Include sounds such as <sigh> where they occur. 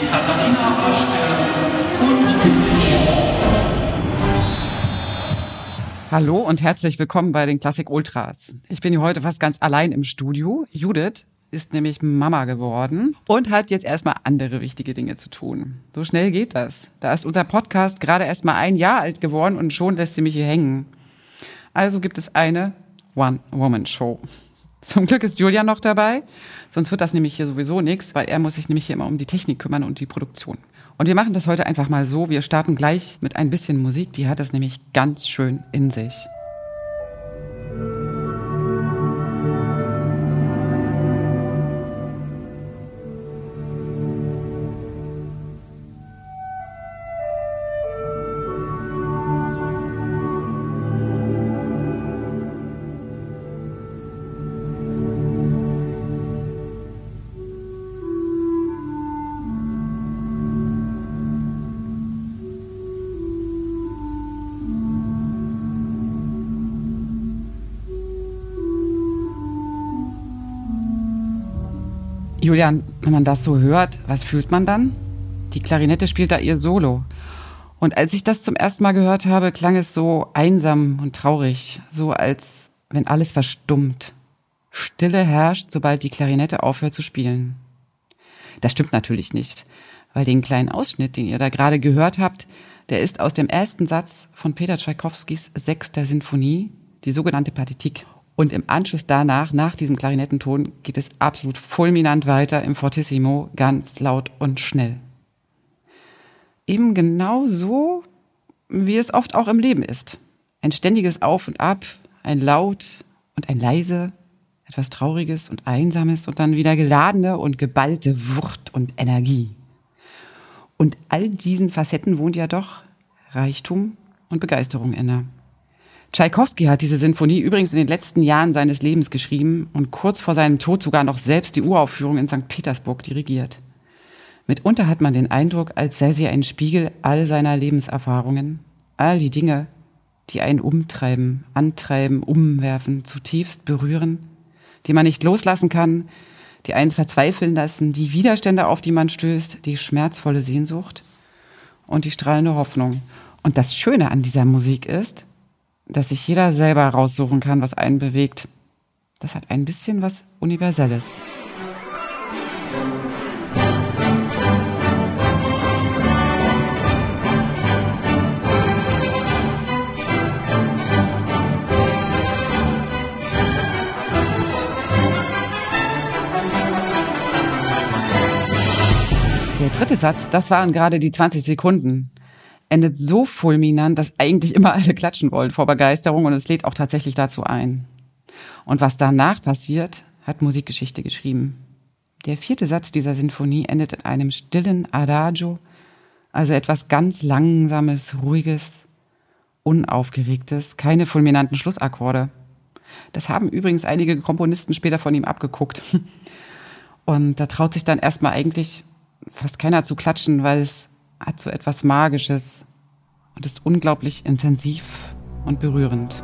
Katharina Waschke und Hallo und herzlich willkommen bei den Klassik Ultras. Ich bin hier heute fast ganz allein im Studio. Judith ist nämlich Mama geworden und hat jetzt erstmal andere wichtige Dinge zu tun. So schnell geht das. Da ist unser Podcast gerade erstmal ein Jahr alt geworden und schon lässt sie mich hier hängen. Also gibt es eine One-Woman-Show. Zum Glück ist Julian noch dabei, sonst wird das nämlich hier sowieso nichts, weil er muss sich nämlich hier immer um die Technik kümmern und die Produktion. Und wir machen das heute einfach mal so. Wir starten gleich mit ein bisschen Musik, die hat es nämlich ganz schön in sich. Julian, wenn man das so hört, was fühlt man dann? Die Klarinette spielt da ihr Solo. Und als ich das zum ersten Mal gehört habe, klang es so einsam und traurig, so als wenn alles verstummt. Stille herrscht, sobald die Klarinette aufhört zu spielen. Das stimmt natürlich nicht, weil den kleinen Ausschnitt, den ihr da gerade gehört habt, der ist aus dem ersten Satz von Peter Tschaikowskis sechster Sinfonie, die sogenannte Partitik. Und im Anschluss danach, nach diesem Klarinettenton, geht es absolut fulminant weiter im Fortissimo, ganz laut und schnell. Eben genau so, wie es oft auch im Leben ist. Ein ständiges Auf und Ab, ein Laut und ein Leise, etwas Trauriges und Einsames und dann wieder geladene und geballte Wucht und Energie. Und all diesen Facetten wohnt ja doch Reichtum und Begeisterung inne. Tschaikowski hat diese Sinfonie übrigens in den letzten Jahren seines Lebens geschrieben und kurz vor seinem Tod sogar noch selbst die Uraufführung in St. Petersburg dirigiert. Mitunter hat man den Eindruck, als sei sie ein Spiegel all seiner Lebenserfahrungen, all die Dinge, die einen umtreiben, antreiben, umwerfen, zutiefst berühren, die man nicht loslassen kann, die einen verzweifeln lassen, die Widerstände, auf die man stößt, die schmerzvolle Sehnsucht und die strahlende Hoffnung. Und das Schöne an dieser Musik ist, dass sich jeder selber raussuchen kann, was einen bewegt. Das hat ein bisschen was Universelles. Der dritte Satz, das waren gerade die 20 Sekunden endet so fulminant, dass eigentlich immer alle klatschen wollen vor Begeisterung und es lädt auch tatsächlich dazu ein. Und was danach passiert, hat Musikgeschichte geschrieben. Der vierte Satz dieser Sinfonie endet in einem stillen Adagio, also etwas ganz Langsames, Ruhiges, Unaufgeregtes, keine fulminanten Schlussakkorde. Das haben übrigens einige Komponisten später von ihm abgeguckt. <laughs> Und da traut sich dann erstmal eigentlich fast keiner zu klatschen, weil es hat so etwas Magisches und ist unglaublich intensiv und berührend.